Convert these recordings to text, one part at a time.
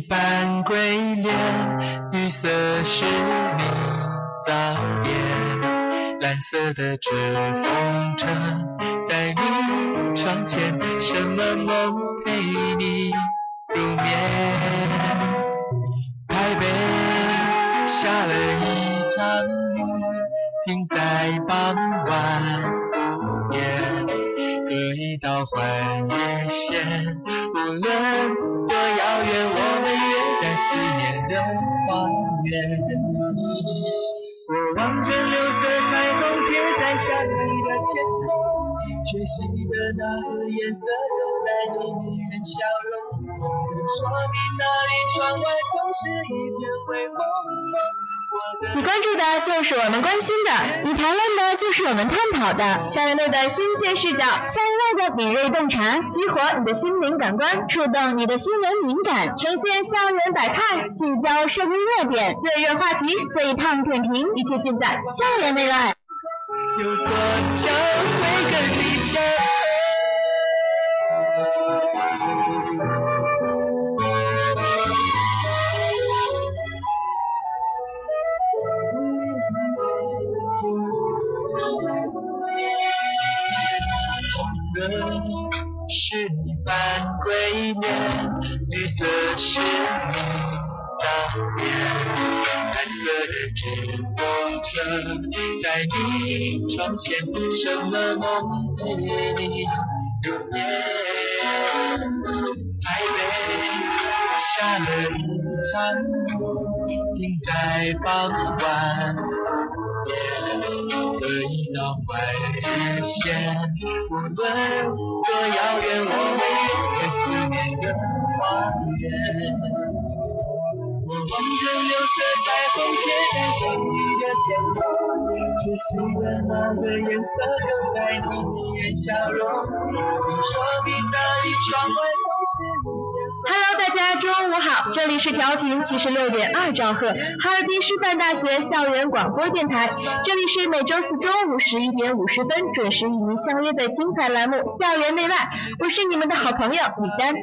是你扮鬼脸，绿色是你早恋，蓝色的纸风车在你窗前，什么梦陪你入眠？台北下了一场雨，停在傍晚午夜，隔一道换日线。无论多遥远，我花园。我望着六色彩虹贴在下雨的天空，缺席的那个颜色都在你的笑容。说明那里窗外总是一片灰蒙蒙。你关注的就是我们关心的，你谈论的就是我们探讨的。校园内的新鲜视角，校园内的敏锐洞察，激活你的心灵感官，触动你的新闻敏感，呈现校园百态，聚焦社会热点、热热话题，最烫点评，一切尽在校园内外。有多久没跟你说？是你扮鬼脸，绿色是你早恋，蓝色的纸风车在你窗前，什么梦陪你入眠？台北下了一场雨，停在傍晚午夜，隔一道换日线。无论多遥远，我们约在思念的花园。我望着六色彩虹贴在上你的天空，缺席的那个颜色就在你女人笑容。你说明那里窗外总是一片。Hello，大家中午好，这里是调频七十六点二兆赫，哈尔滨师范大学校园广播电台，这里是每周四中午十一点五十分准时与您相约的精彩栏目《校园内外》，我是你们的好朋友李丹，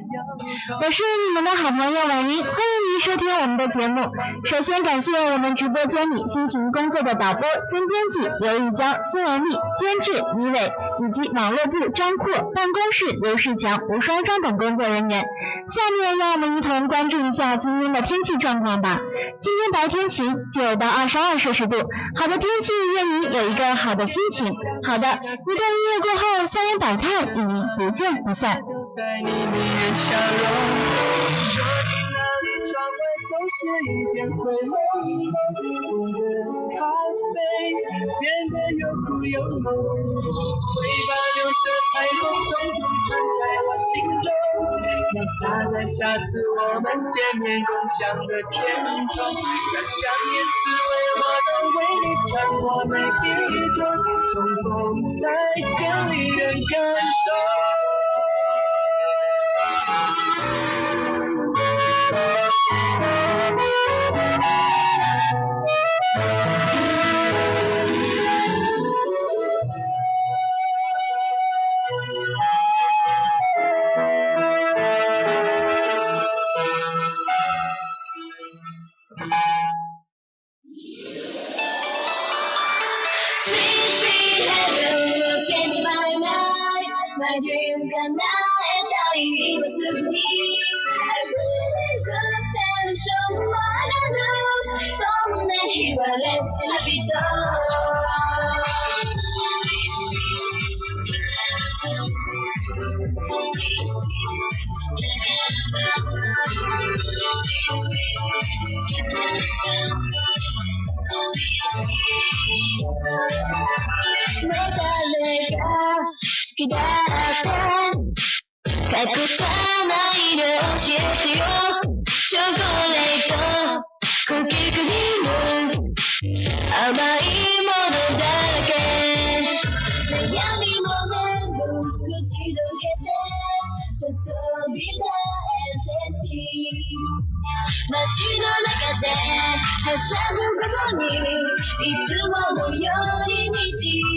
我是你们的好朋友婉云，欢迎您收听我们的节目。首先感谢我们直播间里辛勤工作的导播兼编辑刘玉娇、孙文丽，监制李伟以及网络部张阔、办公室刘世强、吴双双等工作人员。下面让我们一同关注一下今天的天气状况吧。今天白天晴，九到二十二摄氏度，好的天气愿你有一个好的心情。好的，一段音乐过后，校园百态与您不见不散。在你女人笑容，总是一片灰蒙蒙，我的咖啡变得又苦又浓，会把六色彩虹总是存在我心中，要洒在下次我们见面共享的天空，让想念滋味我都为你尝过每一种重逢再更令人感动。魔獣がなえたいつに Attention, what I do, so many wallets happy doors. メタルがきだって隠さないで教えてよチョコレートクッキークリーム甘いものだけ悩みも全部口どけてちょっとびたえて街の中ではしゃぐことにいつものように道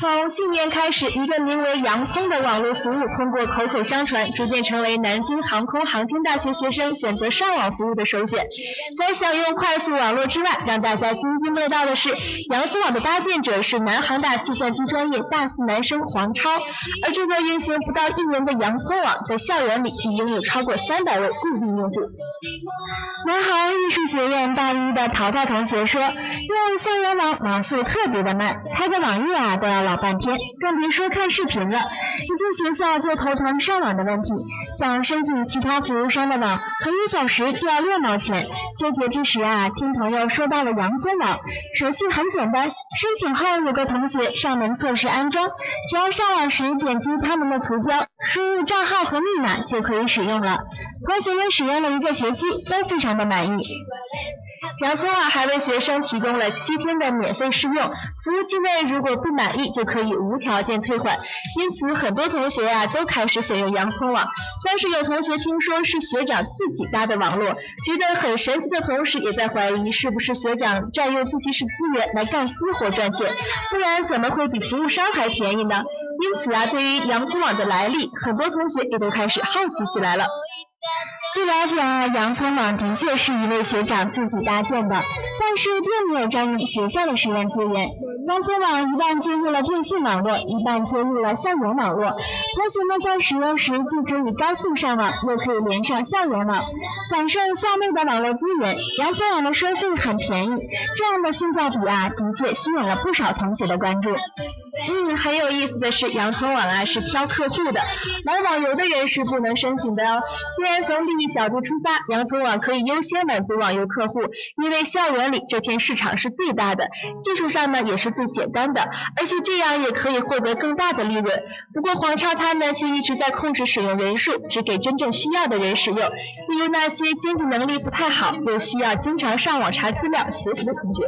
从去年开始，一个名为“洋葱”的网络服务通过口口相传，逐渐成为南京航空航天大学学生选择上网服务的首选。在享用快速网络之外，让大家津津乐道的是，洋葱网的搭建者是南航大计算机专业大四男生黄超。而这个运行不到一年的洋葱网，在校园里已拥有超过三百位固定用户。南航艺术学院大一的淘淘同学说，用校园网网速特别的慢，开个网页啊都要老半天，更别说看视频了。一进学校就头疼上网的问题，想申请其他服务商的网，可一小时就要六毛钱。纠结之时啊，听朋友说到了洋葱网，手续很简单，申请后有个同学上门测试安装，只要上网时点击他们的图标，输入账号和密码就可以使用了。同学们使用了一个学期，都非常的满意。洋葱网还为学生提供了七天的免费试用，服务期内如果不满意就可以无条件退换。因此，很多同学啊都开始选用洋葱网。但是有同学听说是学长自己搭的网络，觉得很神奇的同时，也在怀疑是不是学长占用自习室资源来干私活赚钱，不然怎么会比服务商还便宜呢？因此啊，对于洋葱网的来历，很多同学也都开始好奇起来了。据了解啊，洋葱网的确是一位学长自己搭建的，但是并没有占用学校的使用资源。洋葱网一半接入了电信网络，一半接入了校园网络。同学们在使用时既可以高速上网，又可以连上校园网，享受校内的网络资源。洋葱网的收费很便宜，这样的性价比啊，的确吸引了不少同学的关注。嗯，很有意思的是，洋葱网啊是挑客户的，买网游的人是不能申请的哦。虽然从利益角度出发，洋葱网可以优先满足网游客户，因为校园里这片市场是最大的，技术上呢也是最简单的，而且这样也可以获得更大的利润。不过黄超他呢却一直在控制使用人数，只给真正需要的人使用，例如那些经济能力不太好又需要经常上网查资料学习的同学。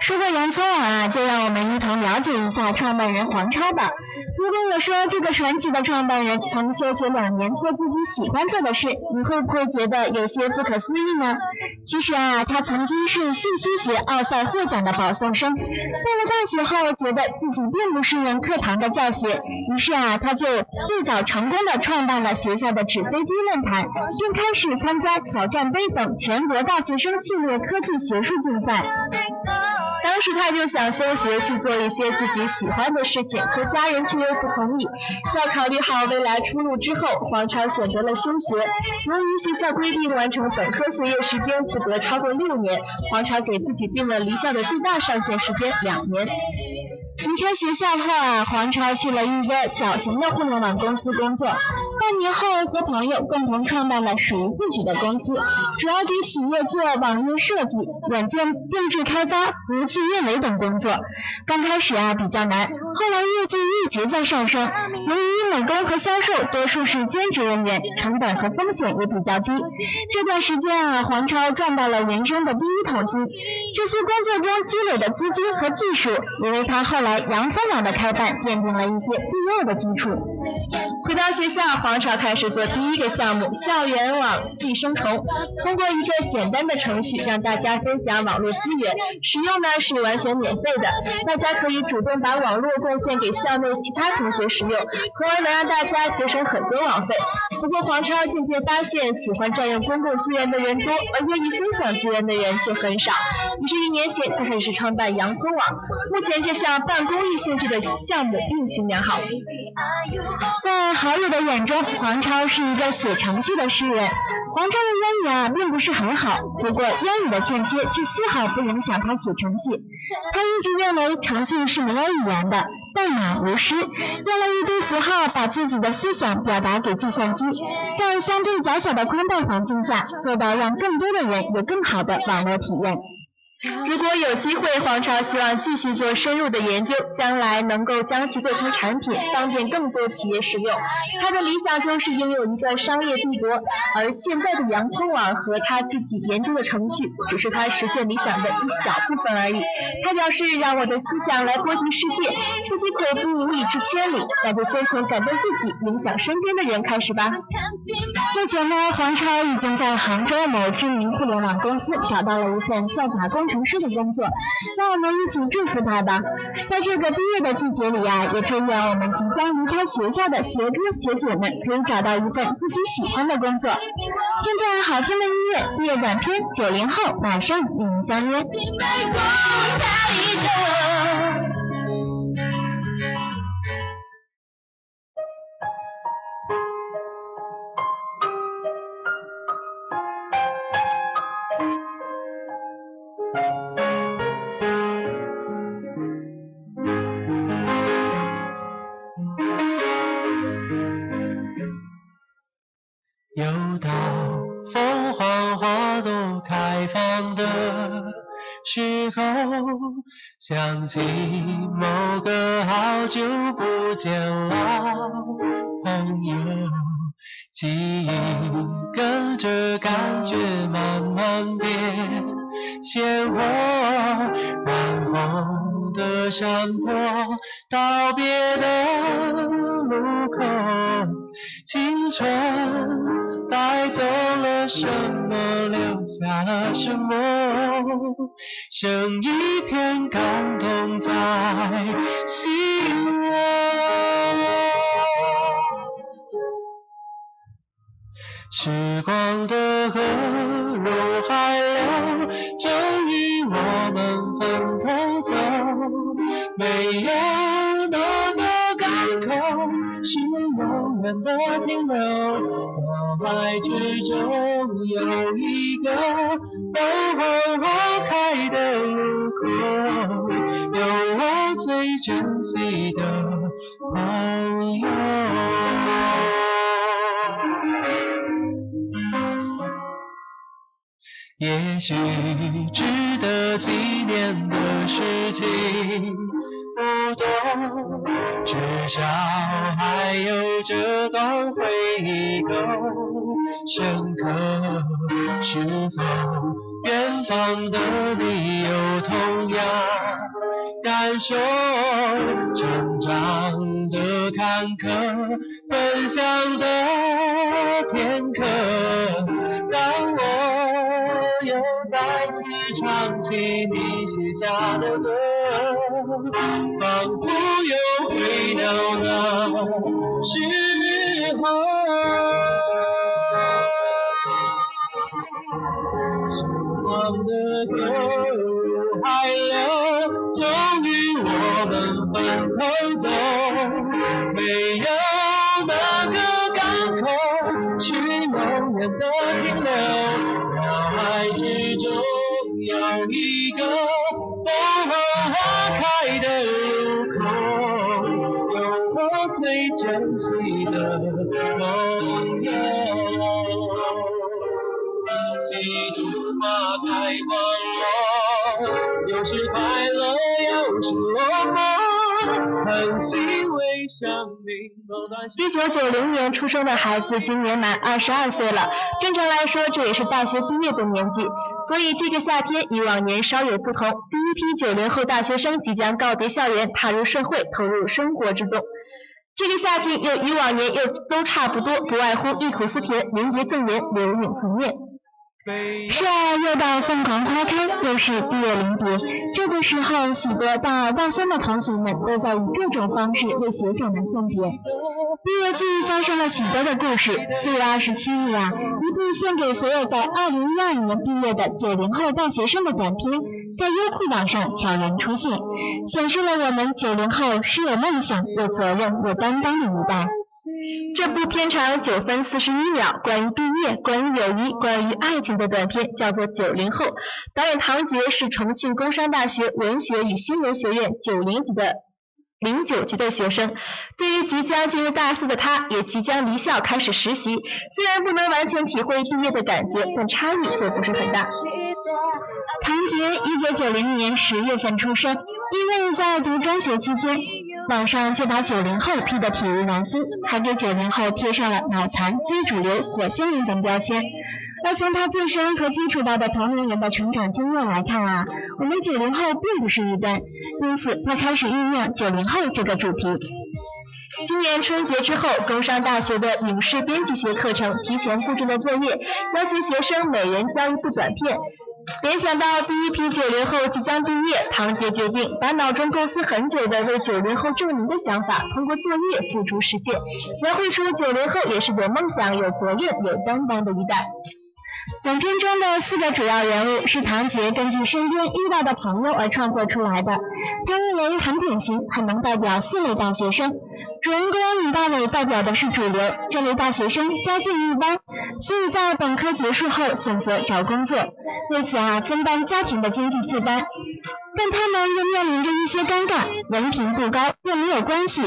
说到洋葱网啊，就让我们一同了解一下创办人黄超吧。如果我说这个传奇的创办人曾休学两年做自己喜欢做的事，你会不会觉得有些不可思议呢？其实啊，他曾经是信息学奥赛获奖的保送生，到了大学后觉得自己并不适应课堂的教学，于是啊，他就最早成功的创办了学校的纸飞机论坛，并开始参加挑战杯等全国大学生系列科技学术竞赛。当时他就想休学去做一些自己喜欢的事情，可家人却又不同意。在考虑好未来出路之后，黄超选择了休学。由于学校规定完成本科学业时间不得超过六年，黄超给自己定了离校的最大上限时间两年。离开学校后啊，黄超去了一个小型的互联网公司工作。半年后，和朋友共同创办了属于自己的公司，主要给企业做网页设计、软件定制开发、服务器运维等工作。刚开始啊比较难，后来业绩一直在上升。由于美工和销售多数是兼职人员，成本和风险也比较低。这段时间啊，黄超赚到了人生的第一桶金。这些工作中积累的资金和技术，也为他后来杨三郎的开办奠定了一些必要的基础。回到学校，黄超开始做第一个项目——校园网寄生虫。通过一个简单的程序，让大家分享网络资源，使用呢是完全免费的。大家可以主动把网络贡献给校内其他同学使用，从而能让大家节省很多网费。不过黄超渐渐发现，喜欢占用公共资源的人多，而愿意分享资源的人却很少。于是，一年前他开始创办洋葱网。目前这项半公益性质的项目运行良好。在好友的眼中，黄超是一个写程序的诗人。黄超的英语啊，并不是很好，不过英语的欠缺却丝毫不影响他写程序。他一直认为程序是没有语言的，代码无诗，用了一堆符号把自己的思想表达给计算机，在相对较小的宽带环境下，做到让更多的人有更好的网络体验。如果有机会，黄超希望继续做深入的研究，将来能够将其做成产品，方便更多企业使用。他的理想就是拥有一个商业帝国，而现在的洋葱网和他自己研究的程序，只是他实现理想的一小部分而已。他表示：“让我的思想来波及世界，自己跬步无以至千里，那就先从感动自己、影响身边的人开始吧。”目前呢，黄超已经在杭州某知名互联网公司找到了一份算法工。城市的工作，让我们一起祝福他吧。在这个毕业的季节里啊，也祝愿我们即将离开学校的学哥学姐们可以找到一份自己喜欢的工作。现在好听的音乐，毕业短片，九零后马上与您相约。起某个好久不见老朋友，记忆跟着感觉慢慢变鲜活，染红的山坡，道剩一片感动在心窝。时光的河入海流，终于我们分头走。没有哪个港口是永的停留。脑海之中有一个。等候花开的路口，有我最珍惜的朋友。也许值得纪念的事情不多，至少还有这段回忆够深刻。是否远方的你有同样感受？成长的坎坷，分享的片刻，当我又再次唱起你写下的歌，们一九九零年出生的孩子今年满二十二岁了，正常来说这也是大学毕业的年纪，所以这个夏天与往年稍有不同。第一批九零后大学生即将告别校园，踏入社会，投入生活之中。这个夏天又与往年又都差不多，不外乎忆苦思甜，临别赠言，留影存念。是啊，又到凤凰花开，又是毕业临别。这个时候，许多大二、大三的同学们都在以各种方式为学长们送别。毕业季发生了许多的故事。四月二十七日啊，一部献给所有在二零一二年毕业的九零后大学生的短片，在优酷网上悄然出现，显示了我们九零后是有梦想、有责任、有担当的一代。这部片长九分四十一秒，关于毕业、关于友谊、关于爱情的短片，叫做《九零后》。导演唐杰是重庆工商大学文学与新闻学院九零级的零九级的学生。对于即将进入大四的他，也即将离校开始实习。虽然不能完全体会毕业的感觉，但差异却不是很大。唐杰一九九零年十月份出生，因为在读中学期间。网上就把九零后批得体无完肤，还给九零后贴上了脑残、非主流、火星人等标签。而从他自身和接触到的同龄人的成长经验来看啊，我们九零后并不是异端，因此他开始酝酿九零后这个主题。今年春节之后，工商大学的影视编辑学课程提前布置了作业，要求学生每人交一部短片。联想到第一批九零后即将毕业，唐杰决定把脑中构思很久的为九零后证明的想法，通过作业付诸实践，描绘出九零后也是有梦想、有责任、有担当的一代。短片中的四个主要人物是唐杰根据身边遇到的朋友而创作出来的，他认为很典型，很能代表四类大学生。主人公李大伟代表的是主流，这类大学生家境一般，所以在本科结束后选择找工作，为此啊分担家庭的经济负担，但他们又面临着一些尴尬，文凭不高又没有关系，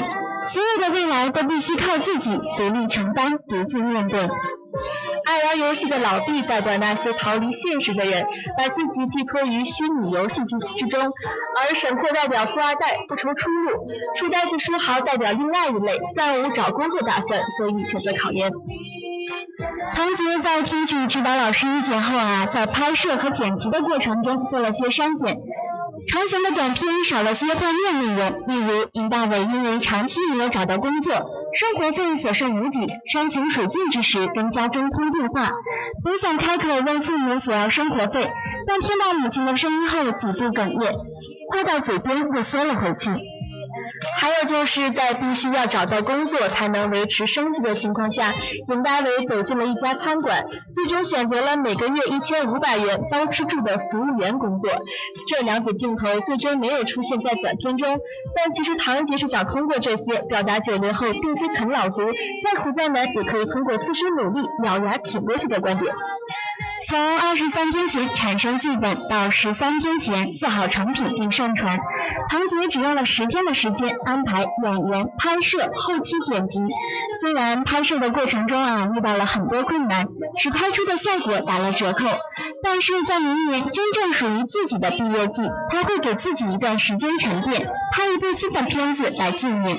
所有的未来都必须靠自己独立承担，独自面对。爱玩游戏的老毕代表那些逃离现实的人，把自己寄托于虚拟游戏之之中；而沈括代表富二代，不愁出路；书呆子书豪代表另外一类，暂无找工作打算，所以选择考研。唐杰在听取指导老师意见后啊，在拍摄和剪辑的过程中做了些删减。长型的短片少了些画面内容，例如尹大伟因为长期没有找到工作，生活费所剩无几，山穷水尽之时跟家中通电话，本想开口问父母索要生活费，但听到母亲的声音后几度哽咽，话到嘴边又缩了回去。还有就是在必须要找到工作才能维持生计的情况下，尹大伟走进了一家餐馆，最终选择了每个月一千五百元包吃住的服务员工作。这两组镜头最终没有出现在短片中，但其实唐杰是想通过这些表达九零后并非啃老族，再苦再难也可以通过自身努力咬牙挺过去的观点。从二十三天前产生剧本到十三天前做好成品并上传，唐杰只用了十天的时间安排演员、拍摄、后期剪辑。虽然拍摄的过程中啊遇到了很多困难，使拍出的效果打了折扣，但是在明年真正属于自己的毕业季，他会给自己一段时间沉淀，拍一部新的片子来纪念。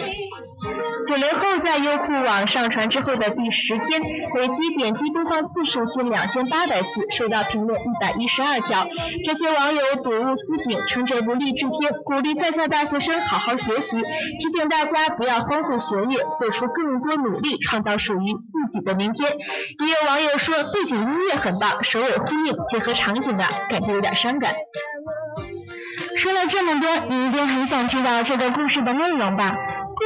九零后在优酷网上传之后的第十天，累计点击播放次数近两千八百次，收到评论一百一十二条。这些网友睹物思景，称这部励志片鼓励在校大学生好好学习，提醒大家不要荒废学业，做出更多努力，创造属于自己的明天。也有网友说背景音乐很棒，首尾呼应，结合场景的感觉有点伤感。说了这么多，你一定很想知道这个故事的内容吧？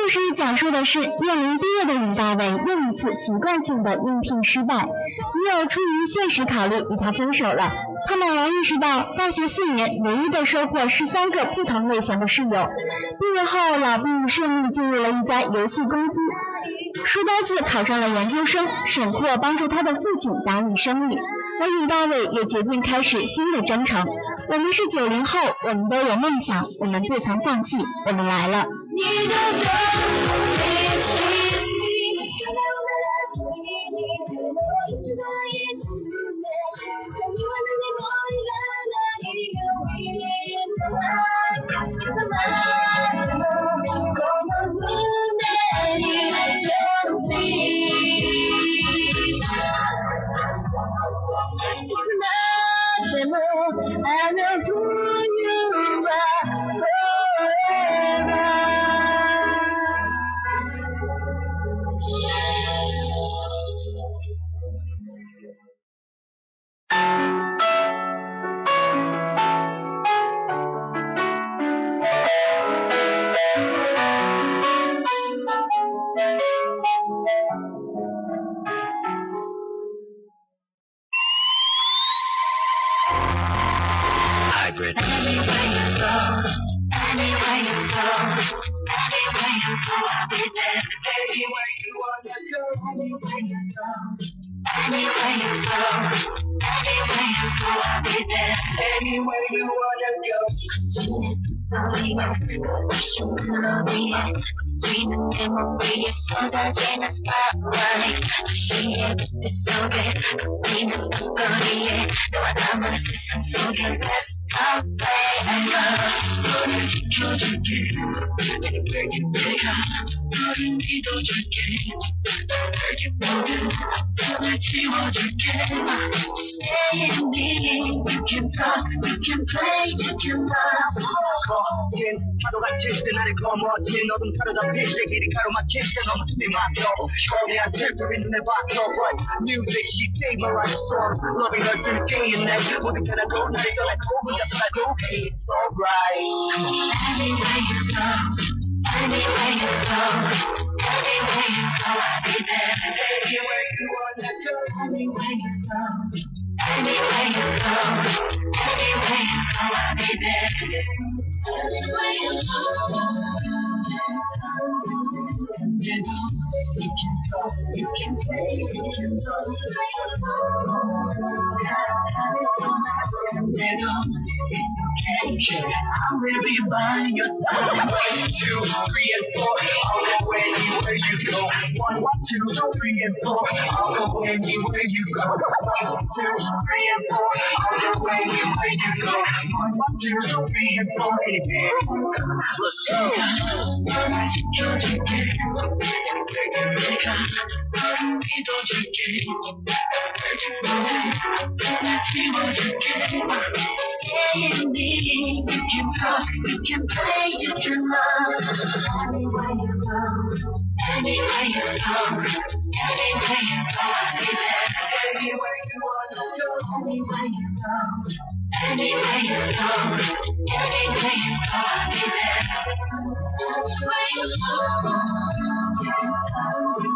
故事讲述的是面临毕业的尹大伟又一次习惯性的应聘失败，女友出于现实考虑与他分手了。他猛然意识到，大学四年唯一的收获是三个不同类型的室友。毕业后，老毕顺利进入了一家游戏公司，书呆子考上了研究生，沈括帮助他的父亲打理生意，而尹大伟也决定开始新的征程。我们是九零后，我们都有梦想，我们不曾放弃，我们来了。and you 다시 너 위에 지는 내몸 위에 쏟아지는 spotlight 도시의 빛빛 속에 걷는 밤거리에 너와 나만의 세상 속에 Let's talk forever 너를 지켜줄게 내게 내가 너를 믿어줄게 내게 모든 걸 지워줄게 같이 때 나를 거머쥔 어둠 타르다 빛의 길이 가로막힐 때 너무 숨이 막혀 처음이야 슬픔이 눈에 박혀 Right music she save my right song Loving her through day and night 모든 가라고 나를 떠나고 혼자 떠나고 Hey it's alright Anywhere you go, anywhere you go, anywhere you go, I'll be there. Anywhere you wanna go Anywhere you go, anywhere you go, anywhere you go, I'll be there. Anywhere you go. You you can go, you can you can go, you know, I will be by your side. One, two, three, and four. I'll go anywhere you go. One, two, three, and four. I'll go anywhere you go. One, two, three, and four. I'll go anywhere you go. One, two, three, and four. Let's go. You can. You can you can play, you can love. You go, anywhere you go, any you love, Anywhere you go, any you go. Anywhere you go, anywhere you go, I'll be there.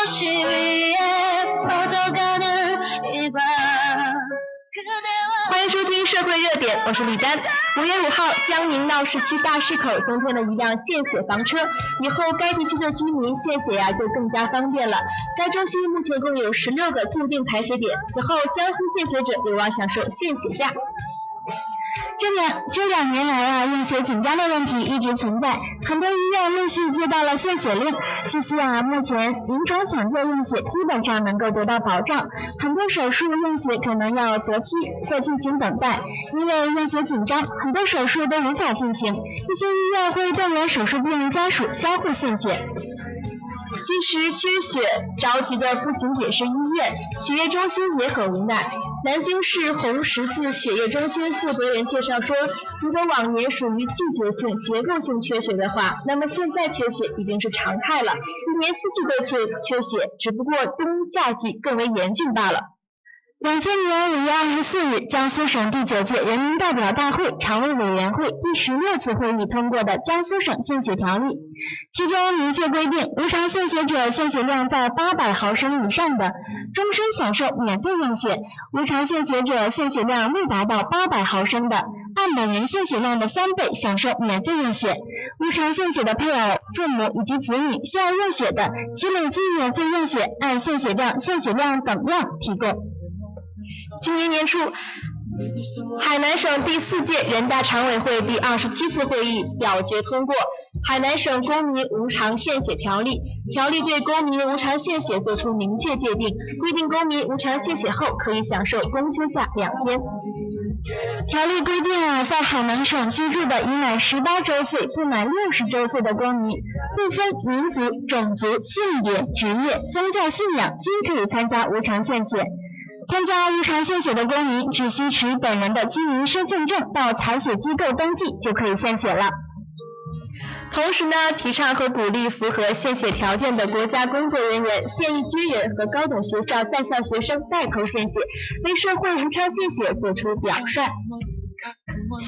欢迎收听社会热点我是李丹五月五号江宁闹市区大市口增添了一辆献血房车以后该地区的居民献血呀就更加方便了该中心目前共有十六个固定采血点此后江西献血者有望享受献血价这两这两年来啊，验血紧张的问题一直存在，很多医院陆续接到了献血令。据悉啊，目前临床抢救验血基本上能够得到保障，很多手术验血可能要择期或进行等待，因为验血紧张，很多手术都无法进行。一些医院会动员手术病人家属相互献血。其实缺血着急的不仅仅是医院，血液中心也很无奈。南京市红十字血液中心负责人介绍说，如果往年属于季节性、结构性缺血的话，那么现在缺血已经是常态了，一年四季都缺缺血，只不过冬夏季更为严峻罢了。两千年五月二十四日，江苏省第九届人民代表大会常务委员会第十六次会议通过的《江苏省献血条例》，其中明确规定，无偿献血者献血量在八百毫升以上的，终身享受免费用血；无偿献血者献血量未达到八百毫升的，按本人献血量的三倍享受免费用血；无偿献血的配偶、父母以及子女需要用血的，其累计免费用血按献血量、献血量等量提供。今年年初，海南省第四届人大常委会第二十七次会议表决通过《海南省公民无偿献血条例》。条例对公民无偿献血作出明确界定，规定公民无偿献血后可以享受公休假两天。条例规定啊，在海南省居住的已满十八周岁不满六十周岁的公民，不分民族、种族、性别、职业、宗教信仰，均可以参加无偿献血。参加无偿献血的公民只需持本人的居民身份证到采血机构登记就可以献血了。同时呢，提倡和鼓励符合献血条件的国家工作人员、现役军人和高等学校在校学生带头献血，为社会无偿献血做出表率。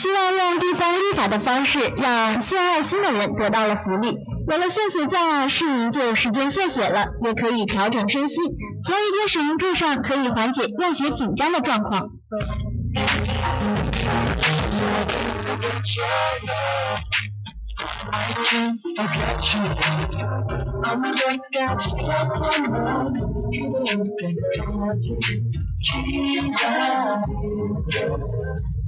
希望用地方立法的方式，让献爱心的人得到了福利。有了献血假，市民就有时间献血了，也可以调整身心。从一天使用课上可以缓解验血紧张的状况。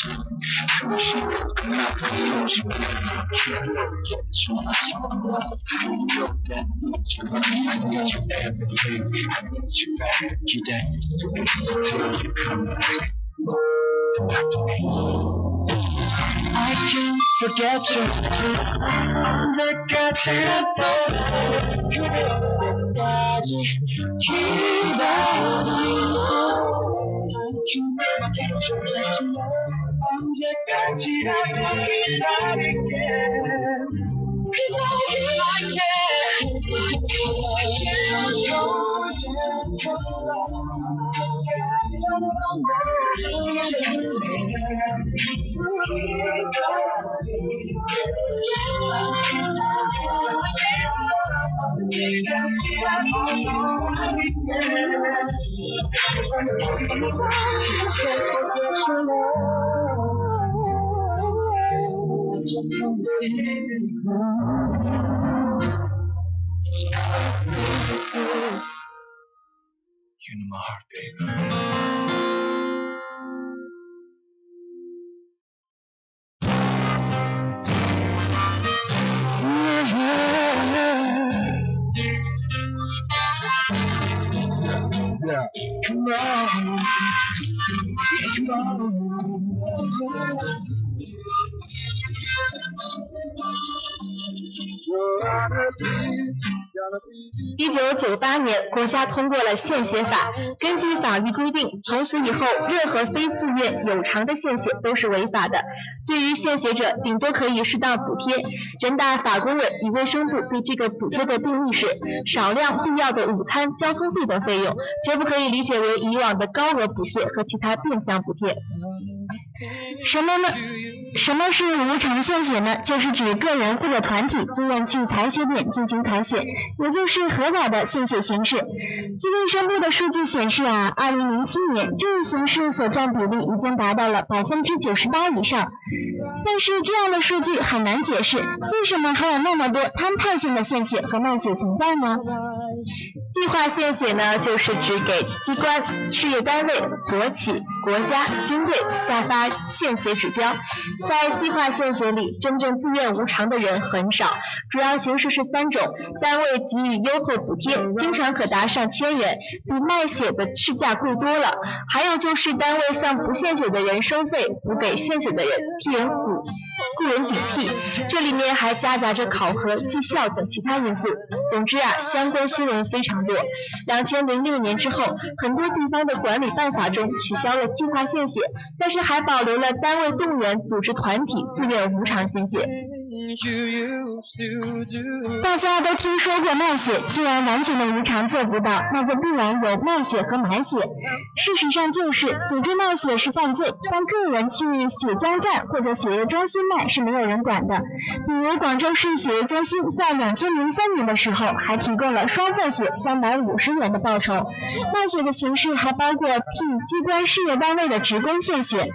I can forget you. Look at you. You know you. I can forget you. 언제까지라도기다릴게그날이 나에게 나에게 Thank you. My heart, baby. 一九九八年，国家通过了献血法。根据法律规定，从此以后，任何非自愿有偿的献血都是违法的。对于献血者，顶多可以适当补贴。人大法工委与卫生部对这个补贴的定义是少量必要的午餐、交通费等费用，绝不可以理解为以往的高额补贴和其他变相补贴。什么呢？什么是无偿献血呢？就是指个人或者团体自愿去采血点进行采血，也就是合法的献血形式。据卫生部的数据显示啊，二零零七年这一形式所占比例已经达到了百分之九十八以上。但是这样的数据很难解释，为什么还有那么多摊派性的献血和卖血存在呢？计划献血呢，就是指给机关、事业单位、国企、国家、军队下发献血指标。在计划献血里，真正自愿无偿的人很少，主要形式是三种：单位给予优惠补贴，经常可达上千元，比卖血的市价贵多了；还有就是单位向不献血的人收费，补给献血的人，替人补雇人顶替。这里面还夹杂着考核、绩效等其他因素。总之啊，相关新闻非常多。两千零六年之后，很多地方的管理办法中取消了计划献血，但是还保留了单位动员组织团体自愿无偿献血。大家都听说过卖血，既然完全的无偿做不到，那就必然有卖血和买血。事实上就是，组织卖血是犯罪，但个人去血浆站或者血液中心卖是没有人管的。比如广州市血液中心在两千零三年的时候，还提供了双份血三百五十元的报酬。卖血的形式还包括替机关事业单位的职工献血。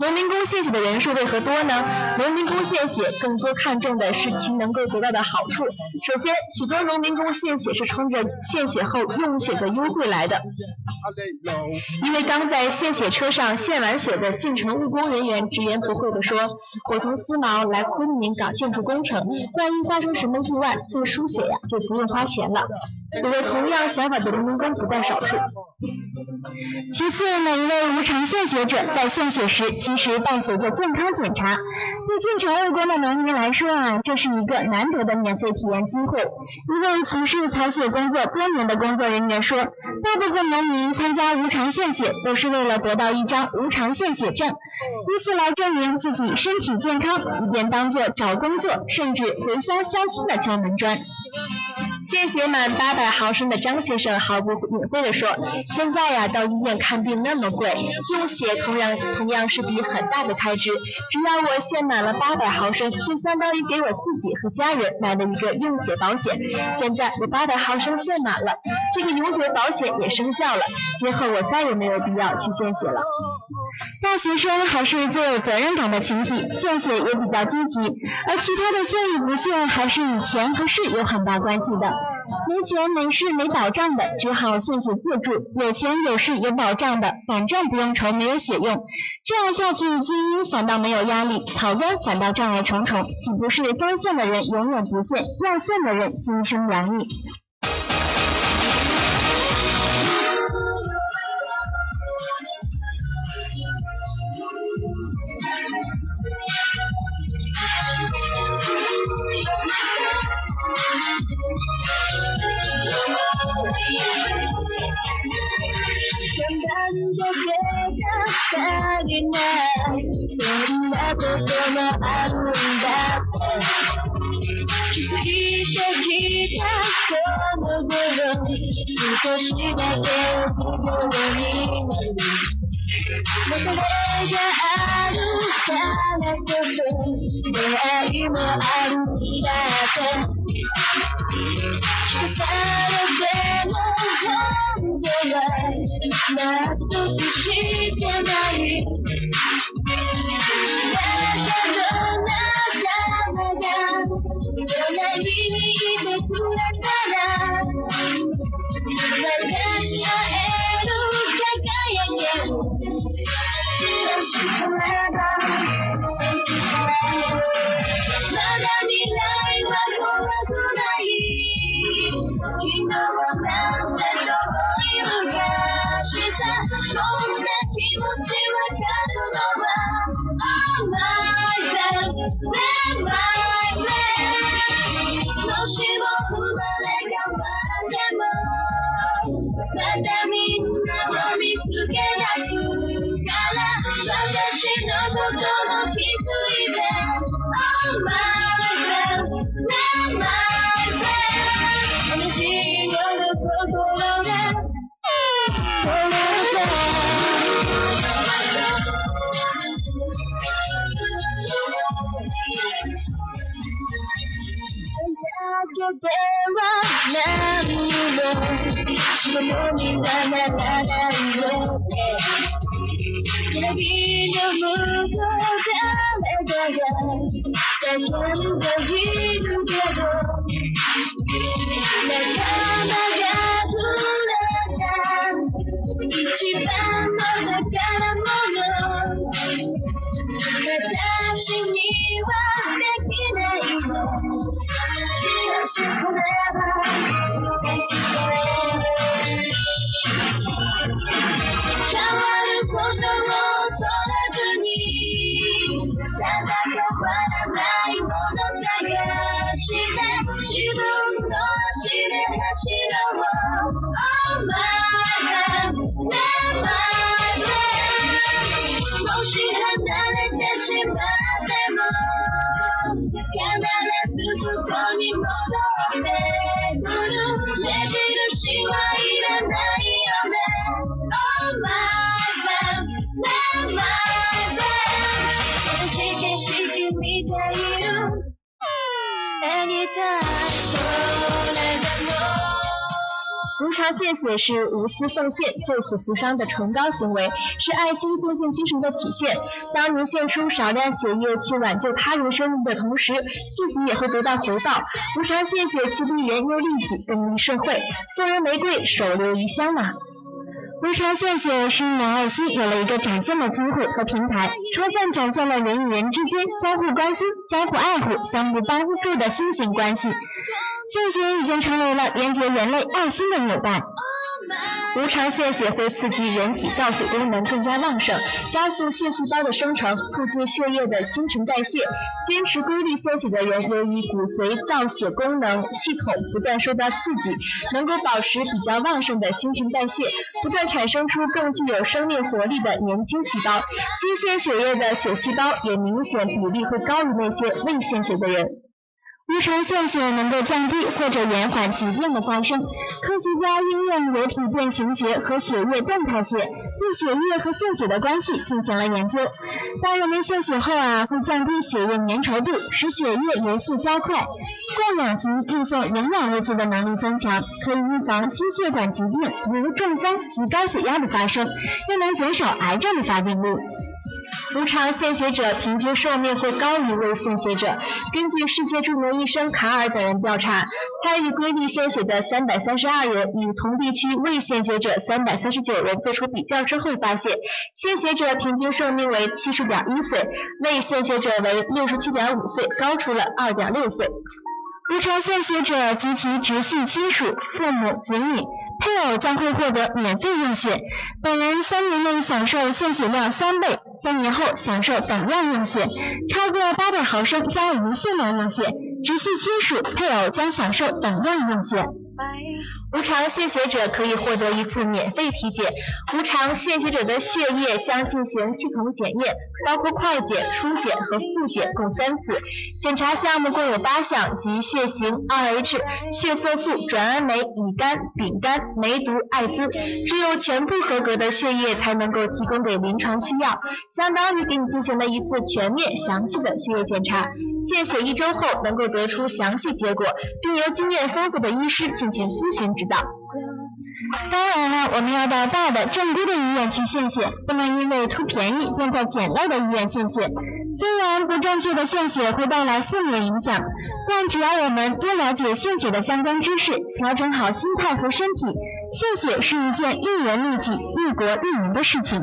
农民工献血的人数为何多呢？农民工献血，更多看重的是其能够得到的好处。首先，许多农民工献血是冲着献血后用血的优惠来的。一位刚在献血车上献完血的进城务工人员直言不讳地说：“我从思茅来昆明搞建筑工程，万一发生什么意外，做输血呀就不用花钱了。”有着同样想法的农民工不在少数。其次，每一位无偿献血者在献血时，其实伴随着健康检查。对进城务工的农民来说啊，这是一个难得的免费体验机会。一位从事采血工作多年的工作人员说，大部分农民参加无偿献血都是为了得到一张无偿献血证，以此来证明自己身体健康，以便当做找工作甚至回乡相亲的敲门砖。献血满八百毫升的张先生毫不隐晦地说：“现在呀，到医院看病那么贵，用血同样同样是笔很大的开支。只要我献满了八百毫升，就相当于给我自己和家人买了一个用血保险。现在我八百毫升献满了，这个永久保险也生效了，今后我再也没有必要去献血了。”大学生还是最有责任感的群体，献血也比较积极，而其他的献与不献还是与钱和势有很大关系的。没钱没势没保障的，只好献血自助；有钱有势有保障的，反正不用愁没有血用。这样下去，精英反倒没有压力，草根反倒障碍重重，岂不是该献的人永远不献，要献的人心生凉意？足りないそんなこともあるんだって気づいてきたその頃少しだけ不幸になるそれがあるからこそ出会いもあるんだって。では何もものにはならないよねテレビの向こう誰かが叫んでいるけど仲間がくれた一番Anytime それでも 无偿献血是无私奉献、救死扶伤的崇高行为，是爱心奉献精神的体现。当您献出少量血液去挽救他人生命的同时，自己也会得到回报。无偿献血既利人又利己，更利社会。送人玫瑰，手留余香嘛。无偿献血是因为爱心有了一个展现的机会和平台，充分展现了人与人之间相互关心、相互爱护、相互帮助的亲情关系。 献血已经成为了连接人类爱心的纽带。无偿献血会刺激人体造血功能更加旺盛，加速血细胞的生成，促进血液的新陈代谢。坚持规律献血的人，由于骨髓造血功能系统不断受到刺激，能够保持比较旺盛的新陈代谢，不断产生出更具有生命活力的年轻细胞。新鲜血液的血细胞也明显比例会高于那些未献血的人。无偿献血能够降低或者延缓疾病的发生。科学家应用流体变形学和血液动态学，对血液和献血的关系进行了研究。当人们献血后啊，会降低血液粘稠度，使血液流速加快，供氧及运送营养物质的能力增强，可以预防心血管疾病，如中风及高血压的发生，又能减少癌症的发病率。无偿献血者平均寿命会高于未献血者。根据世界著名医生卡尔等人调查，参与规律献血的三百三十二人与同地区未献血者三百三十九人做出比较之后发现，献血者平均寿命为七十点一岁，未献血者为六十七点五岁，高出了二点六岁。无偿献血者及其直系亲属、父母、子女、配偶将会获得免费用血，本人三年内享受献血量三倍，三年后享受等量用血，超过八百毫升将无限量用血，直系亲属、配偶将享受等量用血。无偿献血者可以获得一次免费体检，无偿献血者的血液将进行系统检验，包括快检、初检和复检共三次。检查项目共有八项，即血型、RH、血色素、转氨酶、乙肝、丙肝、梅毒、艾滋。只有全部合格的血液才能够提供给临床需要，相当于给你进行了一次全面详细的血液检查。献血一周后能够得出详细结果，并由经验丰富的医师进行咨询指导。当然了，我们要到大的正规的医院去献血，不能因为图便宜便在简陋的医院献血。虽然不正确的献血会带来负面影响，但只要我们多了解献血的相关知识，调整好心态和身体，献血是一件利人利己、利国利民的事情。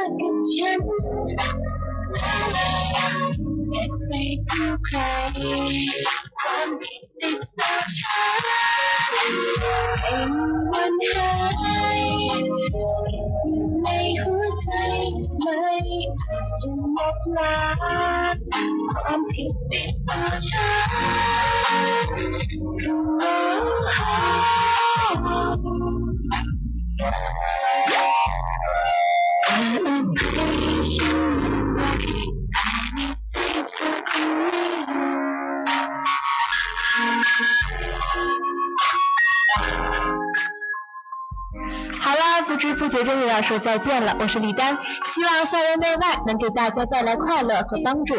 ฉันไม่เครความผิดติดตัวฉันเป็นวันหายในหัวใจไม่จะหมดลาความผิดติดตัวฉันรู้หา 知不觉中又要说再见了。我是李丹，希望校园内外能给大家带来快乐和帮助。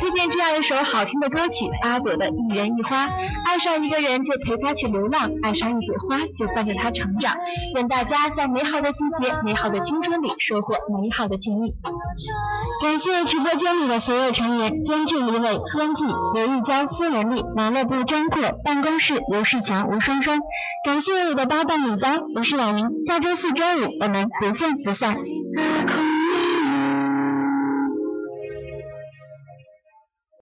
推荐这样一首好听的歌曲，阿朵的《一人一花》。爱上一个人就陪他去流浪，爱上一朵花就伴着他成长。愿大家在美好的季节、美好的青春里收获美好的情谊。感谢直播间里的所有成员，监制李伟、编辑刘玉娇、苏文丽，网络部张阔，办公室刘世强、吴双双。感谢我的搭档李丹，我是老宁。下周四周我们不见不散。